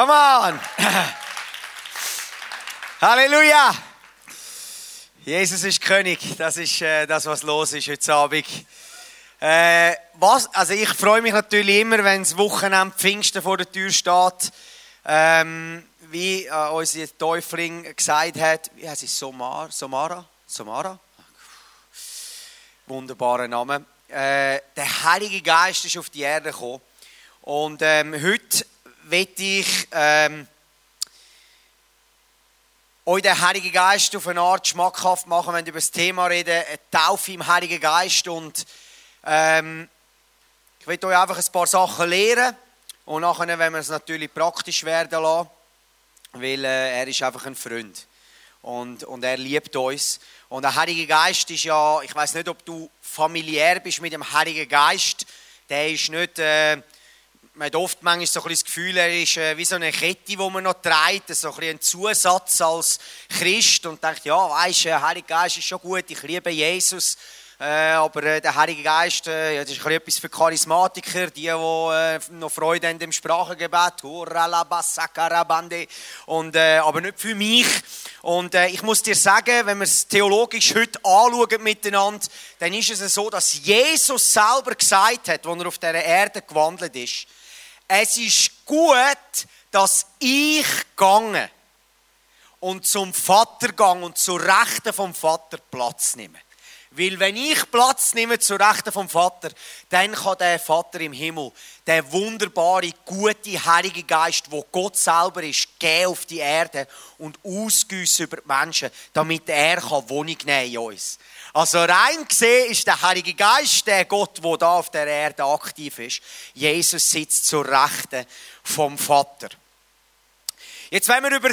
Come on! Halleluja! Jesus ist König. Das ist äh, das, was los ist heute Abend. Äh, was, also ich freue mich natürlich immer, wenn das Wochenende Pfingsten vor der Tür steht. Ähm, wie äh, unser Täufling gesagt hat, wie heißt es? Somar, Somara? Somara? Wunderbarer Name. Äh, der Heilige Geist ist auf die Erde gekommen. Und ähm, heute werde ich ähm, euch den Heiligen Geist auf eine Art schmackhaft machen, wenn wir über das Thema reden, Taufe im Heiligen Geist. Und ähm, ich werde euch einfach ein paar Sachen lehren und nachher werden wir es natürlich praktisch werden lassen, weil äh, er ist einfach ein Freund und, und er liebt uns. Und der Heilige Geist ist ja, ich weiß nicht, ob du familiär bist mit dem Heiligen Geist, der ist nicht... Äh, man hat oft manchmal so ein das Gefühl, er ist äh, wie so eine Kette, die man noch trägt, so ein, ein Zusatz als Christ. Und denkt, ja, weisst, der Heilige Geist ist schon gut, ich liebe Jesus, äh, aber äh, der Heilige Geist, ja, das ist etwas für Charismatiker, die, die noch Freude haben im Sprachengebet, und, aber nicht für mich. Und ich muss dir sagen, wenn wir es theologisch heute anschauen miteinander, dann ist es so, dass Jesus selber gesagt hat, als er auf dieser Erde gewandelt ist, es ist gut, dass ich gange und zum Vater gang und zur Rechten vom Vater Platz nehme. Weil wenn ich Platz nehme zur Rechten vom Vater, dann kann der Vater im Himmel, der wunderbare, gute, heilige Geist, wo Gott selber ist, gehen auf die Erde und ausgüssen über die Menschen, damit er Wohnung nehmen in uns. Also rein gesehen ist der Heilige Geist der Gott, der da auf der Erde aktiv ist. Jesus sitzt zur Rechten vom Vater. Jetzt, wenn wir über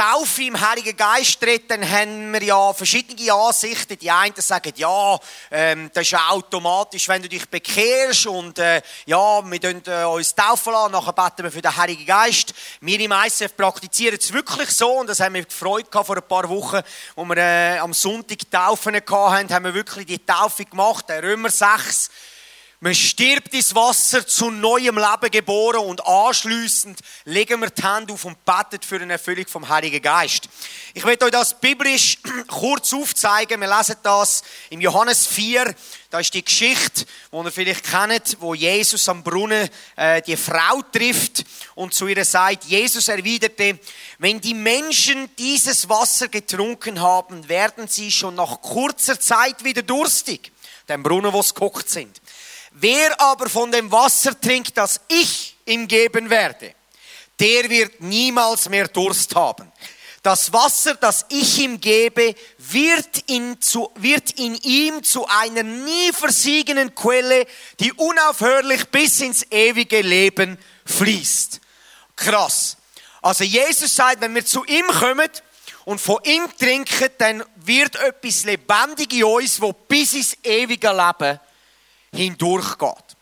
Taufe im Heiligen Geist redet, dann haben wir ja verschiedene Ansichten. Die einen sagen, ja, ähm, das ist ja automatisch, wenn du dich bekehrst und äh, ja, wir tun äh, uns taufen lassen, nachher beten wir für den Heiligen Geist. Wir im ICF praktizieren es wirklich so und das haben wir gefreut vor ein paar Wochen, wo wir äh, am Sonntag Taufen hatten, haben wir wirklich die Taufe gemacht, der Römer 6 man stirbt ins Wasser zu neuem Leben geboren und anschließend legen wir die Hände auf und beten für eine Erfüllung vom Heiligen Geist. Ich werde euch das biblisch kurz aufzeigen. Wir lesen das im Johannes 4. Da ist die Geschichte, die ihr vielleicht kennt, wo Jesus am Brunnen äh, die Frau trifft und zu ihr sagt, Jesus erwiderte, wenn die Menschen dieses Wasser getrunken haben, werden sie schon nach kurzer Zeit wieder durstig. Den Brunnen, wo sie gekocht sind. Wer aber von dem Wasser trinkt, das ich ihm geben werde, der wird niemals mehr Durst haben. Das Wasser, das ich ihm gebe, wird in, zu, wird in ihm zu einer nie versiegenden Quelle, die unaufhörlich bis ins ewige Leben fließt. Krass. Also Jesus sagt, wenn wir zu ihm kommen und von ihm trinken, dann wird etwas lebendig in uns, wo bis ins ewige Leben hindurchgeht.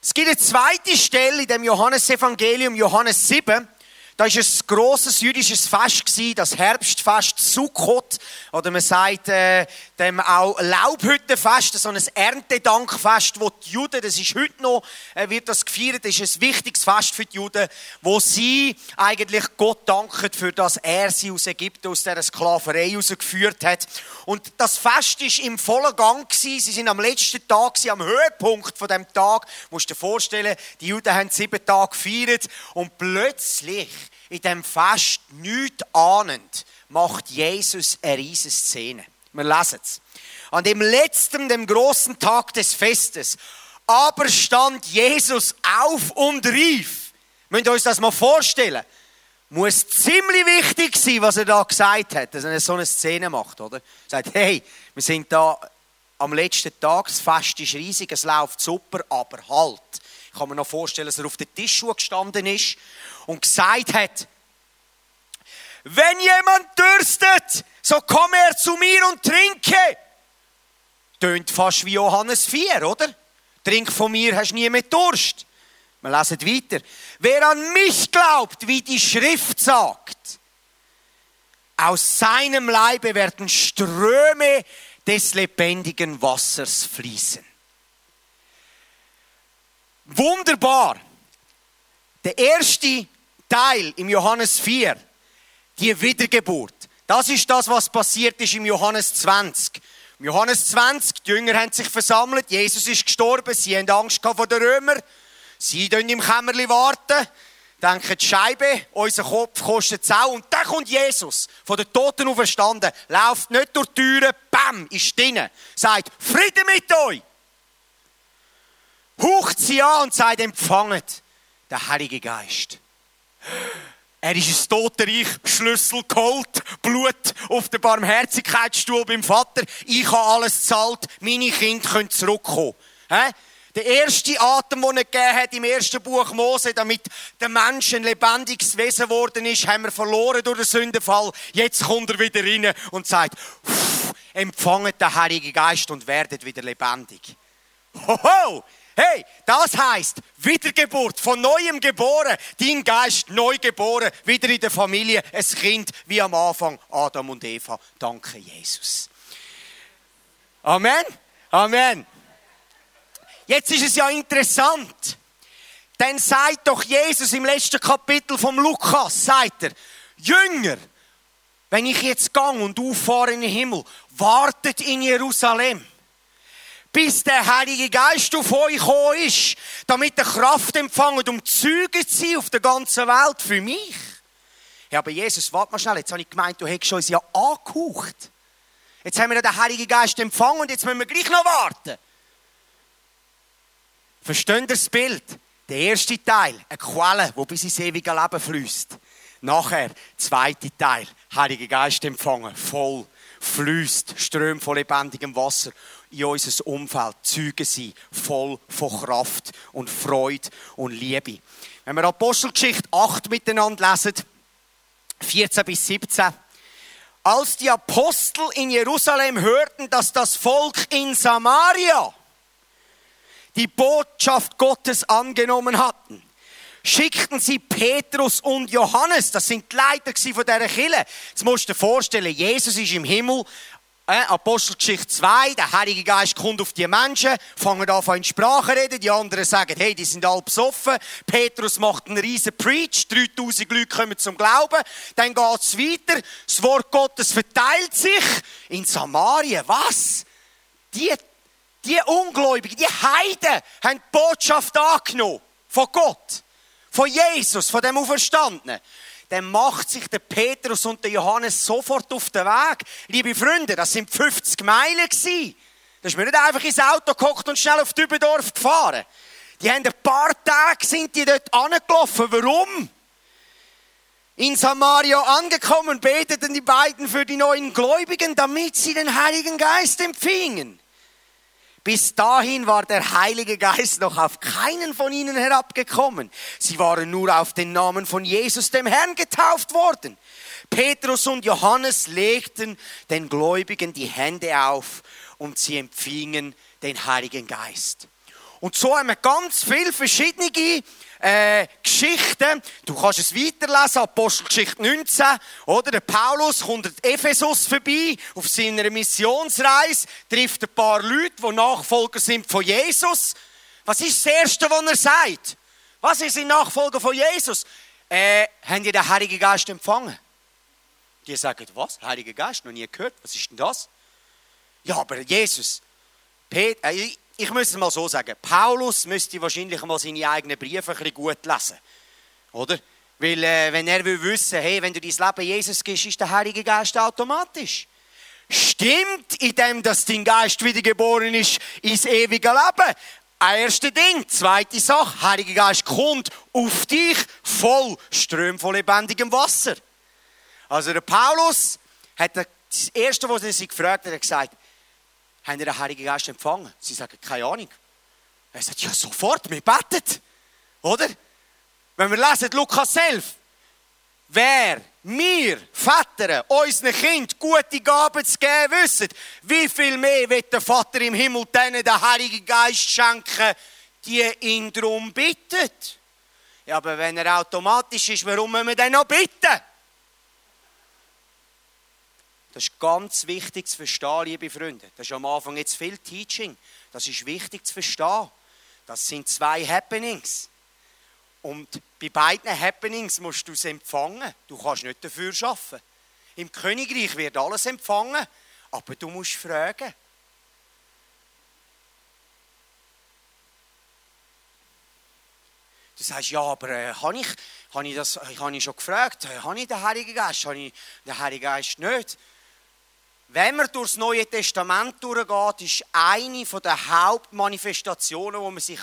Es gibt eine zweite Stelle in dem Johannesevangelium, Johannes 7, da war ein grosses jüdisches Fest, das Herbstfest Sukkot. Oder man sagt äh, dem auch Laubhüttenfest, so ein Erntedankfest, wo die Juden, das ist heute noch, äh, wird das gefeiert, das ist ein wichtiges Fest für die Juden, wo sie eigentlich Gott danken für das er sie aus Ägypten, aus dieser Sklaverei herausgeführt hat. Und das Fest ist im vollen Gang gewesen. Sie sind am letzten Tag, am Höhepunkt von dem Tag. Du musst dir vorstellen, die Juden haben sieben Tage gefeiert und plötzlich in dem Fest nichts ahnend, macht Jesus eine riesige Szene. Wir lesen es. An dem letzten, dem großen Tag des Festes, aber stand Jesus auf und rief. Müsst ihr euch das mal vorstellen? Muss ziemlich wichtig sein, was er da gesagt hat, dass er so eine Szene macht, oder? Er sagt, hey, wir sind da am letzten Tag, das Fest ist riesig, es läuft super, aber halt. Ich kann mir noch vorstellen, dass er auf den Tisch gestanden ist und gesagt hat, wenn jemand dürstet, so komme er zu mir und trinke. Tönt fast wie Johannes 4, oder? Trink von mir, hast nie mehr Durst. Wir lesen weiter. Wer an mich glaubt, wie die Schrift sagt, aus seinem Leibe werden Ströme des lebendigen Wassers fließen. Wunderbar. Der erste Teil im Johannes 4, die Wiedergeburt, das ist das, was passiert ist im Johannes 20. Im Johannes 20, die Jünger haben sich versammelt, Jesus ist gestorben, sie haben Angst vor den Römern, sie warten im Kämmerli warten, denken, die Scheibe, unser Kopf kostet es auch. Und dann kommt Jesus, von den Toten auferstanden, läuft nicht durch die Türen, bam, ist drinnen, sagt, Friede mit euch! Hucht sie an und sagt, empfanget den Heiligen Geist. Er ist ins Totenreich, Schlüssel geholt, Blut auf den Barmherzigkeitsstuhl beim Vater. Ich habe alles gezahlt, meine Kinder können zurückkommen. Der erste Atem, den er gegeben hat im ersten Buch Mose, damit der Mensch ein lebendiges Wesen geworden ist, haben wir verloren durch den Sündenfall. Jetzt kommt er wieder rein und sagt, empfanget den Heiligen Geist und werdet wieder lebendig. Hoho! Hey, das heißt Wiedergeburt, von neuem geboren, dein Geist neu geboren, wieder in der Familie, ein Kind wie am Anfang Adam und Eva. Danke, Jesus. Amen. Amen. Jetzt ist es ja interessant. Dann sagt doch Jesus im letzten Kapitel vom Lukas, sagt er, Jünger, wenn ich jetzt gang und auffahre in den Himmel, wartet in Jerusalem bis der Heilige Geist auf euch gekommen ist, damit ihr Kraft empfangen, um Zeuge zu sein auf der ganzen Welt für mich. Ja, aber Jesus, warte mal schnell, jetzt habe ich gemeint, du hättest uns ja angehaucht. Jetzt haben wir ja den Heiligen Geist empfangen und jetzt müssen wir gleich noch warten. Versteht ihr das Bild? Der erste Teil, eine Quelle, die bis ins ewige Leben fließt. Nachher, zweite Teil, Heiliger Geist empfangen, voll, fließt, Ström von lebendigem Wasser in unser Umfeld Zeugen sein, voll von Kraft und Freude und Liebe. Wenn wir Apostelgeschichte 8 miteinander lesen, 14 bis 17, als die Apostel in Jerusalem hörten, dass das Volk in Samaria die Botschaft Gottes angenommen hatten, schickten sie Petrus und Johannes, das sind die Leiter von dieser Kille. Jetzt musst du dir vorstellen, Jesus ist im Himmel, äh, Apostelgeschichte 2, der Heilige Geist kommt auf die Menschen, fangen an in Sprache reden, die anderen sagen, hey, die sind alle besoffen. Petrus macht einen riesen Preach, 3000 Leute kommen zum Glauben. Dann geht es weiter, das Wort Gottes verteilt sich in Samarien. Was? Die, die Ungläubigen, die Heiden haben die Botschaft angenommen von Gott, von Jesus, von dem Auferstandenen dann macht sich der Petrus und der Johannes sofort auf den Weg. Liebe Freunde, das sind 50 Meilen gewesen. Da ist mir nicht einfach ins Auto gekocht und schnell auf Dübendorf gefahren. Die haben ein paar Tage sind die dort angelaufen. Warum? In Samaria angekommen beteten die beiden für die neuen Gläubigen, damit sie den Heiligen Geist empfingen. Bis dahin war der Heilige Geist noch auf keinen von ihnen herabgekommen. Sie waren nur auf den Namen von Jesus, dem Herrn, getauft worden. Petrus und Johannes legten den Gläubigen die Hände auf und sie empfingen den Heiligen Geist. Und so haben wir ganz viele verschiedene äh, Geschichten. Du kannst es weiterlesen, Apostelgeschichte 19, oder? Der Paulus kommt in Ephesus vorbei, auf seiner Missionsreise, trifft ein paar Leute, die Nachfolger sind von Jesus. Was ist das Erste, was er sagt? Was ist ein Nachfolger von Jesus? Äh, haben die den Heiligen Geist empfangen? Die sagen, was? Heiliger Geist? Noch nie gehört. Was ist denn das? Ja, aber Jesus, Pet, äh, ich muss es mal so sagen, Paulus müsste wahrscheinlich mal seine eigenen Briefe ein bisschen gut lesen. Oder? Weil, äh, wenn er will wissen, hey, wenn du dein Leben Jesus gibst, ist der Heilige Geist automatisch. Stimmt, in dem, dass dein Geist wiedergeboren ist, ins ewige Leben. Erste Ding. Zweite Sache. Heiliger Geist kommt auf dich voll Ström von lebendigem Wasser. Also der Paulus hat das Erste, was er sich gefragt hat gesagt, haben ihr den Heiligen Geist empfangen? Sie sagen, keine Ahnung. Er sagt, ja, sofort, wir beten. Oder? Wenn wir lesen, Lukas 11, wer wir, Väter, unseren Kind gute Gaben zu geben wissen, wie viel mehr wird der Vater im Himmel denen den Heiligen Geist schenken, die ihn darum bittet. Ja, aber wenn er automatisch ist, warum müssen wir dann noch bitten? Das ist ganz wichtig zu verstehen, liebe Freunde. Das ist am Anfang jetzt viel Teaching. Das ist wichtig zu verstehen. Das sind zwei Happenings. Und bei beiden Happenings musst du es empfangen. Du kannst nicht dafür arbeiten. Im Königreich wird alles empfangen, aber du musst fragen. Du sagst, ja, aber äh, habe ich, hab ich das hab ich schon gefragt? Äh, habe ich den Heiligen Geist? Habe ich den Heiligen Geist nicht? Wenn man durchs Neue Testament durchgeht, ist eine der Hauptmanifestationen, wo man sich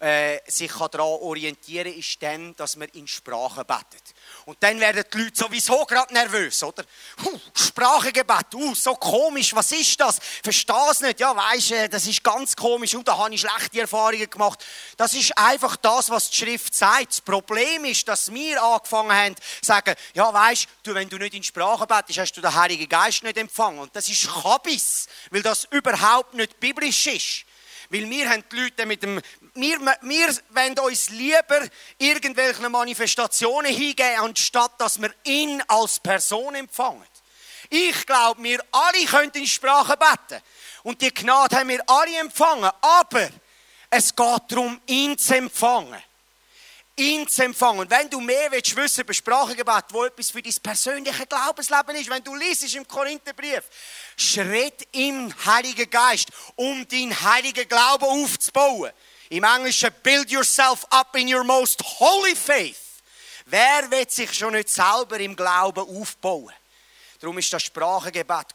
äh, sich daran orientieren kann, ist dann, dass man in Sprache betet. Und dann werden die Leute sowieso gerade nervös, oder? Sprachengebet, uh, so komisch, was ist das? Verstehe es nicht. Ja, weisst du, das ist ganz komisch und da habe ich schlechte Erfahrungen gemacht. Das ist einfach das, was die Schrift sagt. Das Problem ist, dass wir angefangen haben zu sagen, ja, weisst du, wenn du nicht in Sprache betest, hast du den Heiligen Geist nicht empfangen. Und das ist Kabis, weil das überhaupt nicht biblisch ist. Weil wir haben die Leute mit dem, wir, wir wollen uns lieber irgendwelchen Manifestationen hingeben, anstatt dass wir ihn als Person empfangen. Ich glaube, wir alle können in Sprache beten. Und die Gnade haben wir alle empfangen. Aber es geht darum, ihn zu empfangen ihn zu empfangen. Und wenn du mehr willst wissen über Sprachengebet, wo etwas für dein persönliches Glaubensleben ist, wenn du liest im Korintherbrief, schritt im Heiligen Geist, um deinen heiligen Glauben aufzubauen. Im Englischen, build yourself up in your most holy faith. Wer wird sich schon nicht selber im Glauben aufbauen? Darum ist das Sprachengebet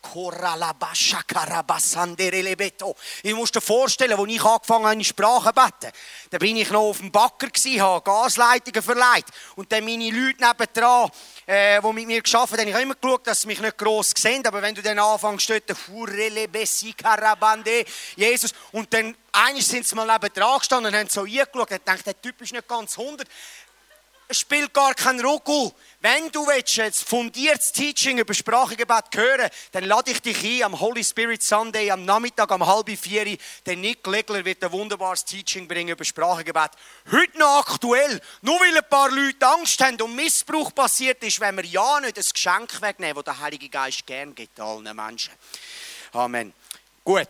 Ich muss dir vorstellen, als ich angefangen habe, in Sprache zu beten, da bin ich noch auf dem Backer, habe Gasleitungen verleiht. Und dann meine Leute nebendran, äh, die mit mir gearbeitet haben, ich habe immer geschaut, dass sie mich nicht gross sehen, aber wenn du dann anfängst, dort, Jesus, und dann eines sind sie mal nebendran gestanden und haben so eingeschaut und gedacht, der Typ ist nicht ganz 100 spielt gar keinen Ruckel. Wenn du willst, jetzt fundiertes Teaching über Sprachengebet hören dann lade ich dich ein am Holy Spirit Sunday am Nachmittag um halb vier. Der Nick Legler wird ein wunderbares Teaching bringen über Sprachengebet. Heute noch aktuell. Nur weil ein paar Leute Angst haben und Missbrauch passiert ist, wenn wir ja nicht das Geschenk wegnehmen, das der Heilige Geist gern gibt allen Menschen. Amen. Gut.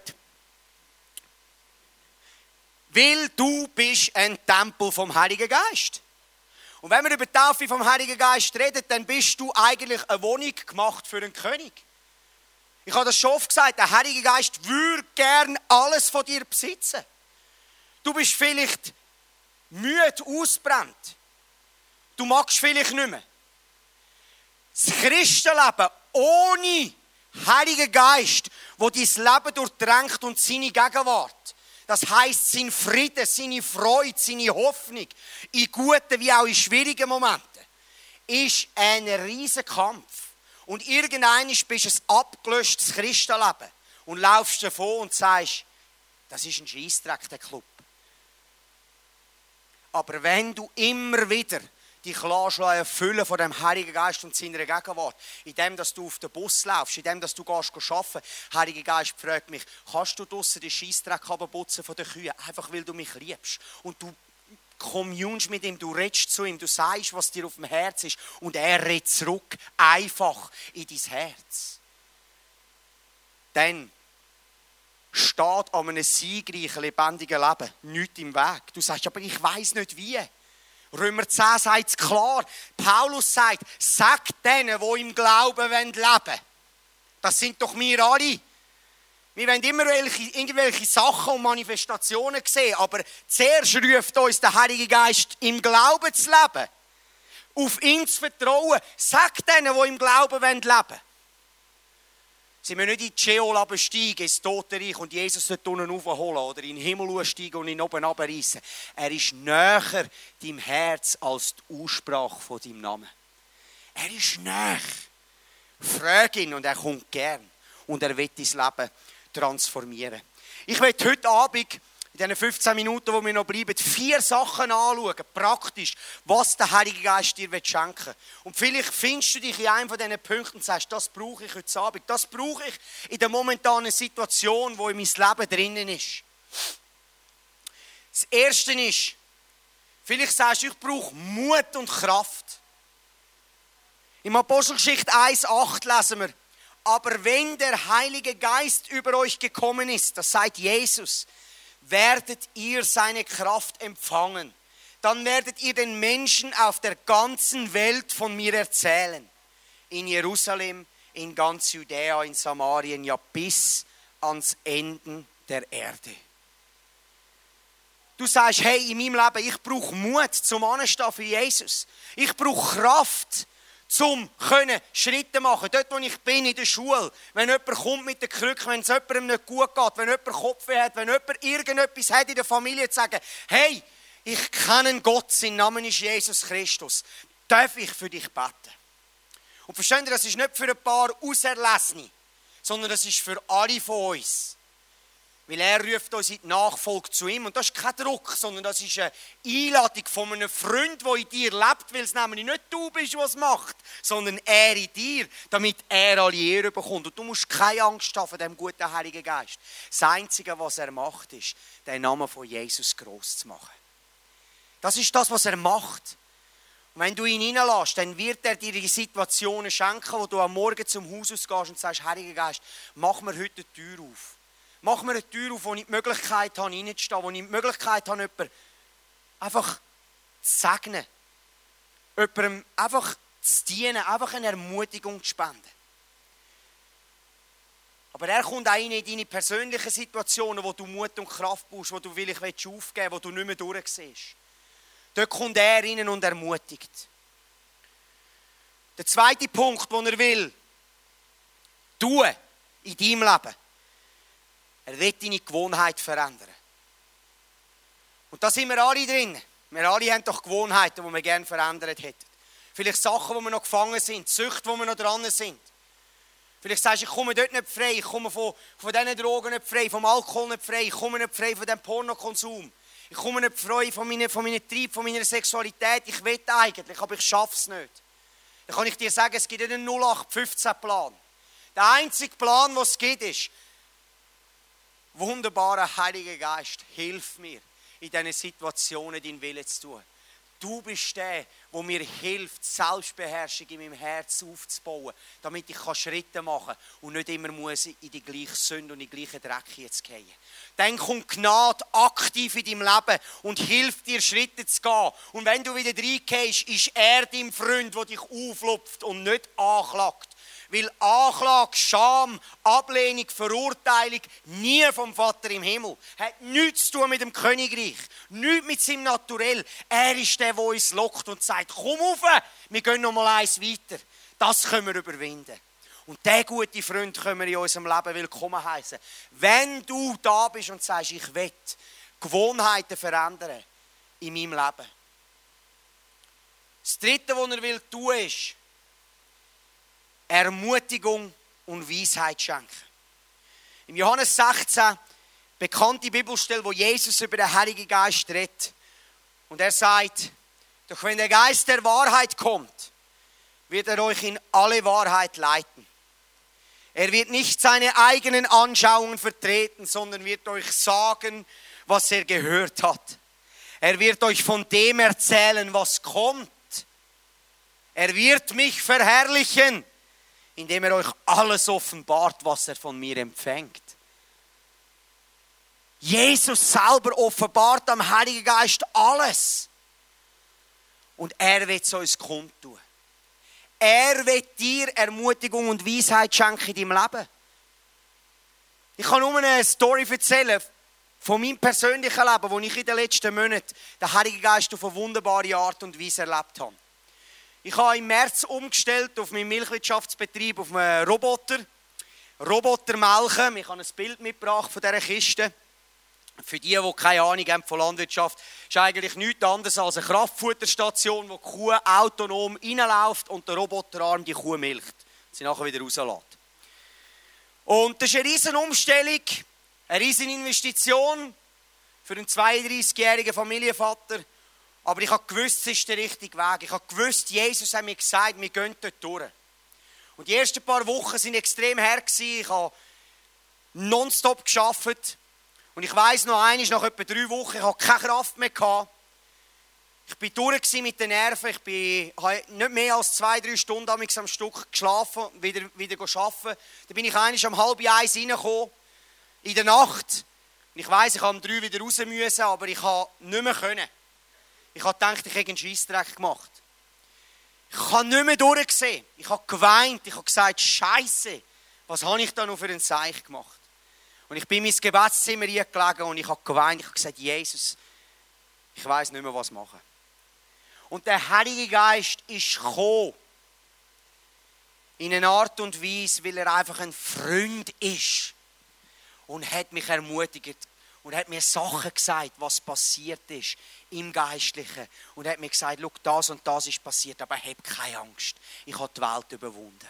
Weil du bist ein Tempel vom Heiligen Geist. Und wenn wir über die Taufe vom Heiligen Geist reden, dann bist du eigentlich eine Wohnung gemacht für einen König. Ich habe das schon oft gesagt, der Heilige Geist würde gern alles von dir besitzen. Du bist vielleicht müde, ausbrennt. Du magst vielleicht nicht mehr. Das Christenleben ohne Heiligen Geist, wo dein Leben durchdrängt und seine Gegenwart, das heißt, sein Frieden, seine Freude, seine Hoffnung, in guten wie auch in schwierigen Momenten, ist ein riesiger Kampf. Und irgendein bist du ein abgelöschtes Christenleben und laufst davon und sagst, das ist ein Scheissdreck, der Club. Aber wenn du immer wieder dich erfüllen von dem Heiligen Geist und seiner Gegenwart. In dem, dass du auf den Bus laufst, in dem, dass du gehst arbeiten. Heiliger Geist fragt mich, kannst du draussen den Scheissdreck putzen von den Kühen? Einfach, weil du mich liebst. Und du kommunst mit ihm, du redest zu ihm, du sagst, was dir auf dem Herz ist. Und er redet zurück, einfach in dein Herz. Dann steht an einem siegreichen, lebendigen Leben nichts im Weg. Du sagst, aber ich weiß nicht wie. Römer 10 sagt es klar. Paulus sagt, sag denen, die im Glauben leben wollen. Das sind doch wir alle. Wir wollen immer welche, irgendwelche Sachen und Manifestationen sehen, aber zuerst ruft uns der Heilige Geist, im Glauben zu leben. Auf ihn zu vertrauen. Sag denen, die im Glauben leben wollen. Sie müssen nicht in die Sheol absteigen, ins Totenreich und Jesus dort unten aufholen oder in den Himmel steigen und ihn oben abreißen. Er ist näher deinem Herz als die Aussprache von deinem Namen. Er ist näher. Frag ihn und er kommt gern. Und er wird dein Leben transformieren. Ich werde heute Abend diesen 15 Minuten, wo wir noch bleiben, vier Sachen anschauen, praktisch, was der Heilige Geist dir schenken will. Und vielleicht findest du dich in einem von diesen Punkten und sagst, das brauche ich heute Abend, das brauche ich in der momentanen Situation, wo in mein Leben drinnen ist. Das Erste ist, vielleicht sagst du, ich brauche Mut und Kraft. Im Apostelgeschichte 1,8 lesen wir, aber wenn der Heilige Geist über euch gekommen ist, das sagt Jesus, werdet ihr seine Kraft empfangen. dann werdet ihr den Menschen auf der ganzen Welt von mir erzählen. In Jerusalem, in ganz Judäa, in Samarien, ja bis ans Ende der Erde. Du sagst, hey, in meinem Leben, ich brauche Mut zum Anstehen für Jesus. Ich brauche Kraft, zum können Schritte machen. Dort, wo ich bin, in der Schule, wenn jemand kommt mit der Krücke, wenn es jemandem nicht gut geht, wenn jemand Kopfweh hat, wenn jemand irgendetwas hat in der Familie, zu sagen, hey, ich kenne Gott, sein Name ist Jesus Christus. Darf ich für dich beten? Und versteht ihr, das ist nicht für ein paar Auserlesene, sondern das ist für alle von uns. Weil er ruft uns in die Nachfolge zu ihm. Und das ist kein Druck, sondern das ist eine Einladung von einem Freund, der in dir lebt, weil es nämlich nicht du bist, was macht, sondern er in dir, damit er alle Ehre bekommt. Und du musst keine Angst haben vor dem guten Heiligen Geist. Das Einzige, was er macht, ist, den Namen von Jesus groß zu machen. Das ist das, was er macht. Und wenn du ihn reinlässt, dann wird er dir die Situationen schenken, wo du am Morgen zum Haus ausgehst und sagst, Heiliger Geist, mach mir heute die Tür auf. Mach mir eine Tür auf, wo ich die Möglichkeit habe, reinzustehen, wo ich die Möglichkeit habe, jemanden einfach zu segnen. Jemandem einfach zu dienen, einfach eine Ermutigung zu spenden. Aber er kommt auch in deine persönlichen Situationen, wo du Mut und Kraft brauchst, wo du vielleicht aufgeben willst, wo du nicht mehr durchsiehst. Dort kommt er rein und ermutigt. Der zweite Punkt, den er will, tun in deinem Leben, er will deine Gewohnheit verändern. Und da sind wir alle drin. Wir alle haben doch Gewohnheiten, die wir gerne verändert hätten. Vielleicht Sachen, wo wir noch gefangen sind, Süchte, wo wir noch dran sind. Vielleicht sagst du, ich komme dort nicht frei, ich komme von, von diesen Drogen nicht frei, vom Alkohol nicht frei, ich komme nicht frei von dem Pornokonsum. Ich komme nicht frei von meinem, von meinem Trieb, von meiner Sexualität. Ich will eigentlich, aber ich schaffe es nicht. Dann kann ich dir sagen, es gibt einen 0815-Plan. Der einzige Plan, den es gibt, ist, Wunderbarer Heiliger Geist, hilf mir, in diesen Situationen deinen Willen zu tun. Du bist der, der mir hilft, Selbstbeherrschung in meinem Herz aufzubauen, damit ich Schritte machen kann und nicht immer muss in die gleiche Sünde und in die gleiche Dreck jetzt gehen. Dann kommt Gnade aktiv in deinem Leben und hilft dir, Schritte zu gehen. Und wenn du wieder reingehst, ist er dein Freund, der dich auflupft und nicht anklagt weil Anklage, Scham, Ablehnung, Verurteilung nie vom Vater im Himmel. Hat nichts zu tun mit dem Königreich, nichts mit seinem Naturell. Er ist der, der uns lockt und sagt, komm rauf, wir gehen noch mal eins weiter. Das können wir überwinden. Und der gute Freund können wir in unserem Leben willkommen heißen. Wenn du da bist und sagst, ich will Gewohnheiten verändern in meinem Leben. Das Dritte, was er will tun, ist, Ermutigung und Weisheit schenken. Im Johannes 16, bekannte Bibelstelle, wo Jesus über den Heiligen Geist redet. Und er sagt, doch wenn der Geist der Wahrheit kommt, wird er euch in alle Wahrheit leiten. Er wird nicht seine eigenen Anschauungen vertreten, sondern wird euch sagen, was er gehört hat. Er wird euch von dem erzählen, was kommt. Er wird mich verherrlichen, indem er euch alles offenbart, was er von mir empfängt. Jesus selber offenbart am Heiligen Geist alles. Und er wird es uns kundtun. Er wird dir Ermutigung und Weisheit schenken in deinem Leben. Ich kann nur eine Story erzählen von meinem persönlichen Leben, wo ich in den letzten Monaten den Heiligen Geist auf eine wunderbare Art und Weise erlebt habe. Ich habe im März umgestellt auf meinen Milchwirtschaftsbetrieb auf einen Roboter. Roboter melken. Ich habe ein Bild mitgebracht von dieser Kiste. Für die, die keine Ahnung haben von Landwirtschaft, ist eigentlich nichts anderes als eine Kraftfutterstation, wo die Kuh autonom reinläuft und der Roboterarm die Kuh milcht. Sie nachher wieder rauslässt. Und das ist eine riesen Umstellung, eine riesen Investition für einen 32-jährigen Familienvater. Aber ich habe gewusst, es ist der richtige Weg. Ich habe gewusst, Jesus hat mir gesagt, wir gehen dort durch. Und die ersten paar Wochen sind extrem her. Ich habe nonstop geschafft. Und ich weiß noch eines, nach etwa drei Wochen, ich hatte keine Kraft mehr. Gehabt. Ich war durch mit den Nerven. Ich bin, habe nicht mehr als zwei, drei Stunden am Stück geschlafen, wieder, wieder arbeiten. Dann bin ich eigentlich um halb eins reingekommen, in der Nacht. Und ich weiß, ich habe um drei wieder raus müssen, aber ich habe nicht mehr können. Ich habe gedacht, ich hätte einen Scheissdreck gemacht. Ich habe nicht mehr durchgesehen. Ich habe geweint. Ich habe gesagt, Scheiße, was habe ich da noch für ein Zeichen gemacht? Und ich bin in mein Gebetszimmer gelegen und ich habe geweint. Ich habe gesagt, Jesus, ich weiß nicht mehr, was machen. Und der Heilige Geist ist gekommen. In einer Art und Weise, weil er einfach ein Freund ist. Und hat mich ermutigt und hat mir Sachen gesagt, was passiert ist im Geistlichen. Und hat mir gesagt, Schau, das und das ist passiert, aber hab keine Angst. Ich habe die Welt überwunden.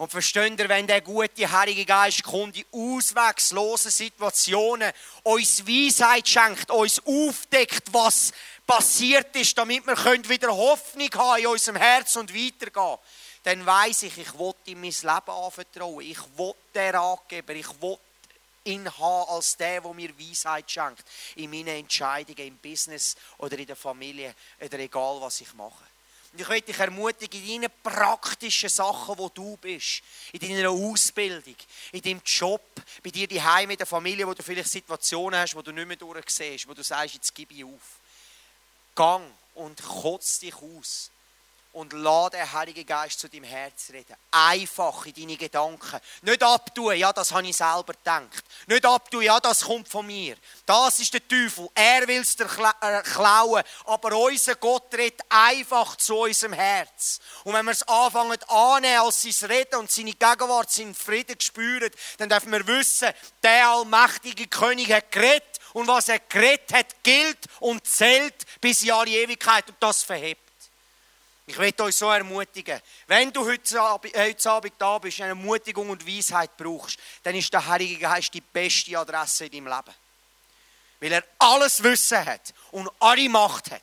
Und versteht ihr, wenn der gute Heilige Geist kommt in auswegslosen Situationen, uns Weisheit schenkt, uns aufdeckt, was passiert ist, damit wir wieder Hoffnung haben in unserem Herz und weitergehen, dann weiß ich, ich will ihm mein Leben anvertrauen. Ich will der Ratgeber, ich will ihn haben als der, der mir Weisheit schenkt. In meinen Entscheidungen, im Business oder in der Familie oder egal, was ich mache. Und ich möchte dich ermutigen, in deinen praktischen Sachen, wo du bist, in deiner Ausbildung, in deinem Job, bei dir die Heim in der Familie, wo du vielleicht Situationen hast, wo du nicht mehr durchsiehst, wo du sagst, jetzt gebe ich auf. Gang und kotz dich aus und lass den Heiligen Geist zu deinem Herz reden. Einfach in deine Gedanken. Nicht abtun, ja, das habe ich selber gedacht. Nicht abtun, ja, das kommt von mir. Das ist der Teufel. Er will es dir äh, klauen. Aber unser Gott redet einfach zu unserem Herz. Und wenn wir es anfangen annehmen als sein Reden und seine Gegenwart, seinen Frieden spüren, dann dürfen wir wissen, der allmächtige König hat geredet und was er geredet hat, gilt und zählt bis in alle Ewigkeit und das verhebt. Ich möchte euch so ermutigen, wenn du heute Abend, äh, heute Abend da bist, eine Ermutigung und Weisheit brauchst, dann ist der Heilige Geist die beste Adresse in deinem Leben. Weil er alles Wissen hat und alle Macht hat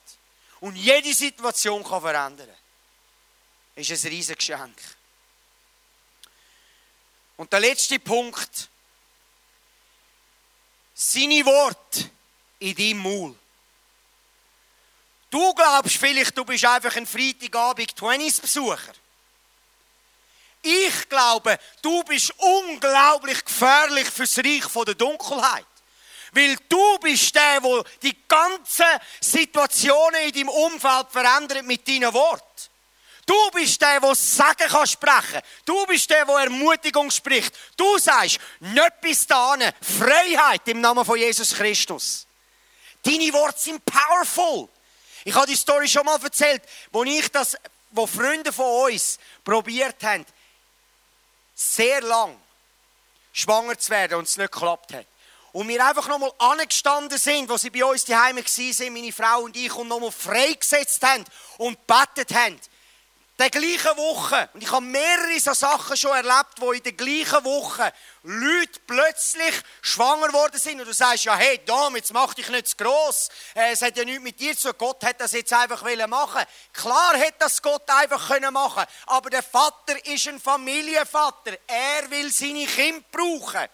und jede Situation kann verändern. Das ist ein riesiges Geschenk. Und der letzte Punkt. Seine Worte in deinem Maul. Du glaubst vielleicht, du bist einfach ein Freitagabend 20s-Besucher. Ich glaube, du bist unglaublich gefährlich fürs Reich der Dunkelheit. Weil du bist der, der die ganzen Situationen in deinem Umfeld verändert mit deinen Worten. Du bist der, der Sagen kann sprechen. Du bist der, der Ermutigung spricht. Du sagst, nicht bis dahin, Freiheit im Namen von Jesus Christus. Deine Worte sind powerful. Ich habe die Story schon mal erzählt, wo ich das, wo Freunde von uns probiert haben, sehr lang schwanger zu werden und es nicht geklappt hat. Und wir einfach nochmal angestanden sind, wo sie bei uns daheim waren, meine Frau und ich, und nochmal freigesetzt haben und betet haben der gleichen Woche, und ich habe mehrere so Sachen schon erlebt, wo in der gleichen Woche Leute plötzlich schwanger worden sind und du sagst, ja hey, Dom, jetzt mach dich nicht zu gross. Äh, es hat ja nichts mit dir zu tun. Gott hat das jetzt einfach machen Klar hätte das Gott einfach können machen aber der Vater ist ein Familienvater. Er will seine Kinder brauchen.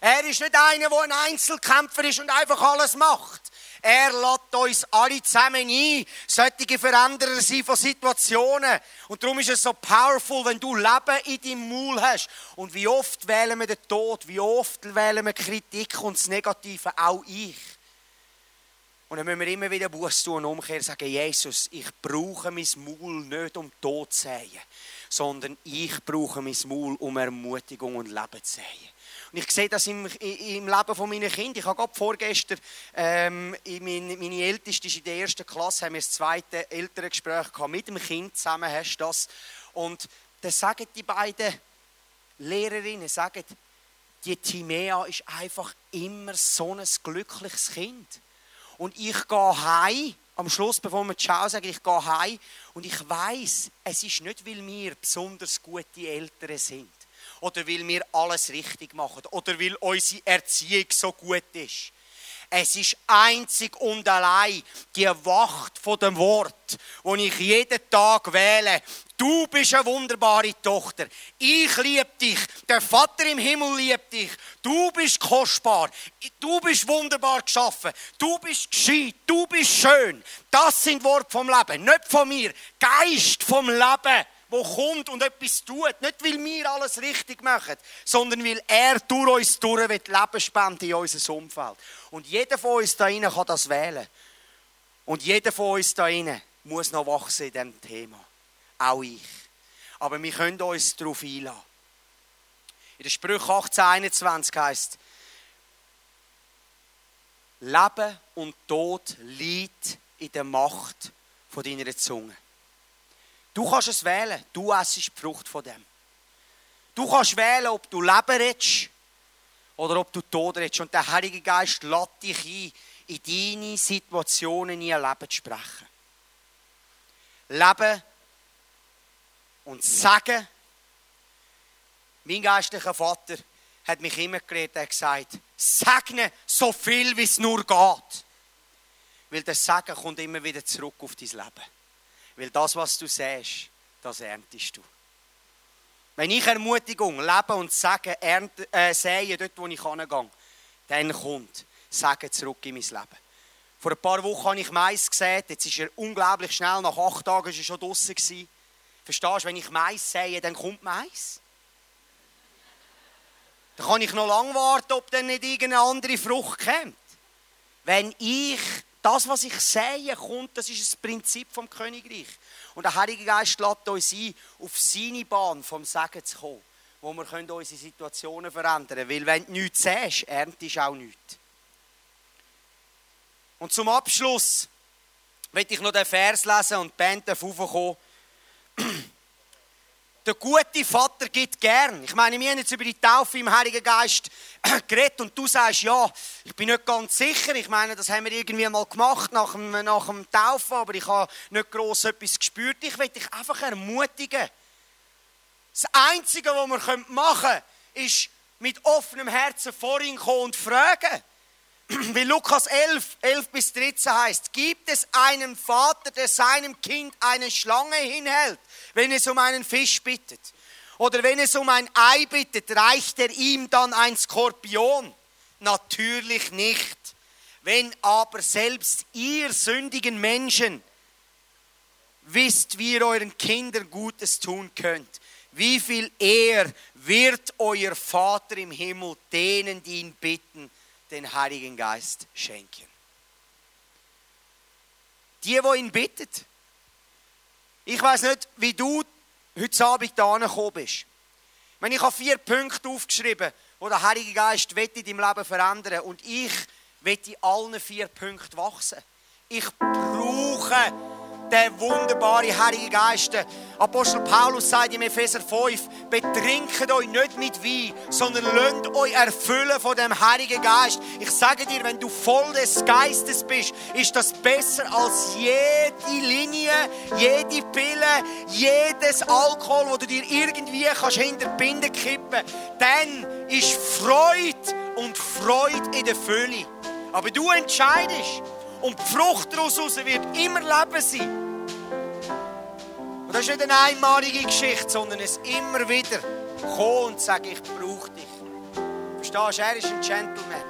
Er ist nicht einer, der ein Einzelkämpfer ist und einfach alles macht. Er lädt uns alle zusammen ein, solche Veränderer sein von Situationen. Und darum ist es so powerful, wenn du Leben in deinem Maul hast. Und wie oft wählen wir den Tod, wie oft wählen wir Kritik und das Negative, auch ich. Und dann müssen wir immer wieder Buß tun und umkehren und sagen, Jesus, ich brauche mein Maul nicht, um Tod zu sehen, sondern ich brauche mein Maul, um Ermutigung und Leben zu sehen. Und ich sehe das im, im Leben von meinen Kindern. Ich habe gerade vorgestern, ähm, meine, meine Älteste ist in der ersten Klasse, haben wir das zweite Elterngespräch gehabt, mit dem Kind zusammen, hast das. Und dann sagen die beiden Lehrerinnen, sagen, die Timea ist einfach immer so ein glückliches Kind. Und ich gehe heim, am Schluss, bevor wir Ciao sagen, ich gehe heim und ich weiß, es ist nicht, weil wir besonders gute Eltern sind oder weil wir alles richtig machen oder weil unsere Erziehung so gut ist. Es ist einzig und allein die Wacht von dem Wort, wo ich jeden Tag wähle. Du bist eine wunderbare Tochter. Ich liebe dich. Der Vater im Himmel liebt dich. Du bist kostbar. Du bist wunderbar geschaffen. Du bist gescheit. Du bist schön. Das sind Worte vom Leben. Nicht von mir. Geist vom Leben wo kommt und etwas tut. Nicht, weil wir alles richtig machen, sondern weil er durch uns durch will Leben spenden in unser Umfeld. Und jeder von uns da drinnen kann das wählen. Und jeder von uns da inne muss noch wachsen in diesem Thema. Auch ich. Aber wir können uns darauf einladen. In der Sprüche 1821 heißt Leben und Tod liegt in der Macht von deiner Zunge. Du kannst es wählen. Du essst die Frucht von dem. Du kannst wählen, ob du Leben redest oder ob du Tod redest. Und der Heilige Geist lädt dich ein, in deine Situationen in Leben zu sprechen. Leben und sagen. Mein geistlicher Vater hat mich immer gelehrt, er gesagt, segne so viel, wie es nur geht. Weil das Sagen kommt immer wieder zurück auf dein Leben. Weil das, was du siehst, das erntest du. Wenn ich Ermutigung, Leben und Sagen ernte, äh, sehe, dort wo ich hingehe, dann kommt Sagen zurück in mein Leben. Vor ein paar Wochen habe ich Mais gesät, jetzt ist er unglaublich schnell, nach acht Tagen war er schon draußen. Verstehst du, wenn ich Mais sehe, dann kommt Mais. Dann kann ich noch lange warten, ob dann nicht irgendeine andere Frucht kommt. Wenn ich das, was ich sehe, kommt, das ist das Prinzip vom Königreich. Und der Heilige Geist lädt uns ein, auf seine Bahn vom Segen zu kommen, wo wir unsere Situationen verändern können. Weil wenn du nichts siehst, erntest du auch nichts. Und zum Abschluss möchte ich noch den Vers lesen und die Band darf. Der gute Vater gibt gern. Ich meine, wir haben jetzt über die Taufe im Heiligen Geist geredet und du sagst, ja, ich bin nicht ganz sicher. Ich meine, das haben wir irgendwie mal gemacht nach dem, nach dem Taufen, aber ich habe nicht gross etwas gespürt. Ich will dich einfach ermutigen. Das Einzige, was wir machen können, ist mit offenem Herzen vor ihn kommen und fragen. Wie Lukas 11, 11 bis 13 heißt, gibt es einen Vater, der seinem Kind eine Schlange hinhält, wenn es um einen Fisch bittet? Oder wenn es um ein Ei bittet, reicht er ihm dann ein Skorpion? Natürlich nicht. Wenn aber selbst ihr sündigen Menschen wisst, wie ihr euren Kindern Gutes tun könnt, wie viel eher wird euer Vater im Himmel denen, die ihn bitten, den Heiligen Geist schenken. Die, wo ihn bittet. Ich weiß nicht, wie du heute Abend da gekommen bist. Wenn ich habe vier Punkte aufgeschrieben, wo der Heilige Geist in deinem Leben verändern und ich will in allen vier Punkten wachsen. Ich brauche der wunderbare Heilige Geist. Apostel Paulus sagt im Epheser 5, betrinket euch nicht mit Wein, sondern lasst euch erfüllen von dem Heiligen Geist. Ich sage dir, wenn du voll des Geistes bist, ist das besser als jede Linie, jede Pille, jedes Alkohol, wo du dir irgendwie kannst hinter die Binde kippen. Dann ist Freude und Freude in der Fülle. Aber du entscheidest, und die Frucht daraus wird immer Leben sein. Das ist nicht eine einmalige Geschichte, sondern es immer wieder kommen und sagen, ich brauche dich. Verstehst du, er ist ein Gentleman.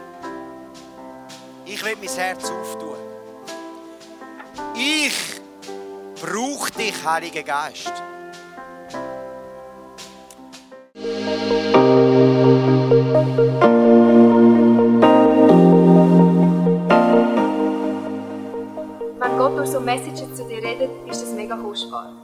Ich will mein Herz auftun. Ich brauche dich, Heiliger Geist. durch so Messages zu dir redet, ist das mega kostbar.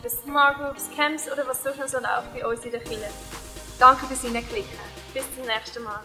über Smart Groups, Camps oder was sonst noch so läuft bei uns in der Kirche. Danke fürs Hineinklicken. Bis zum nächsten Mal.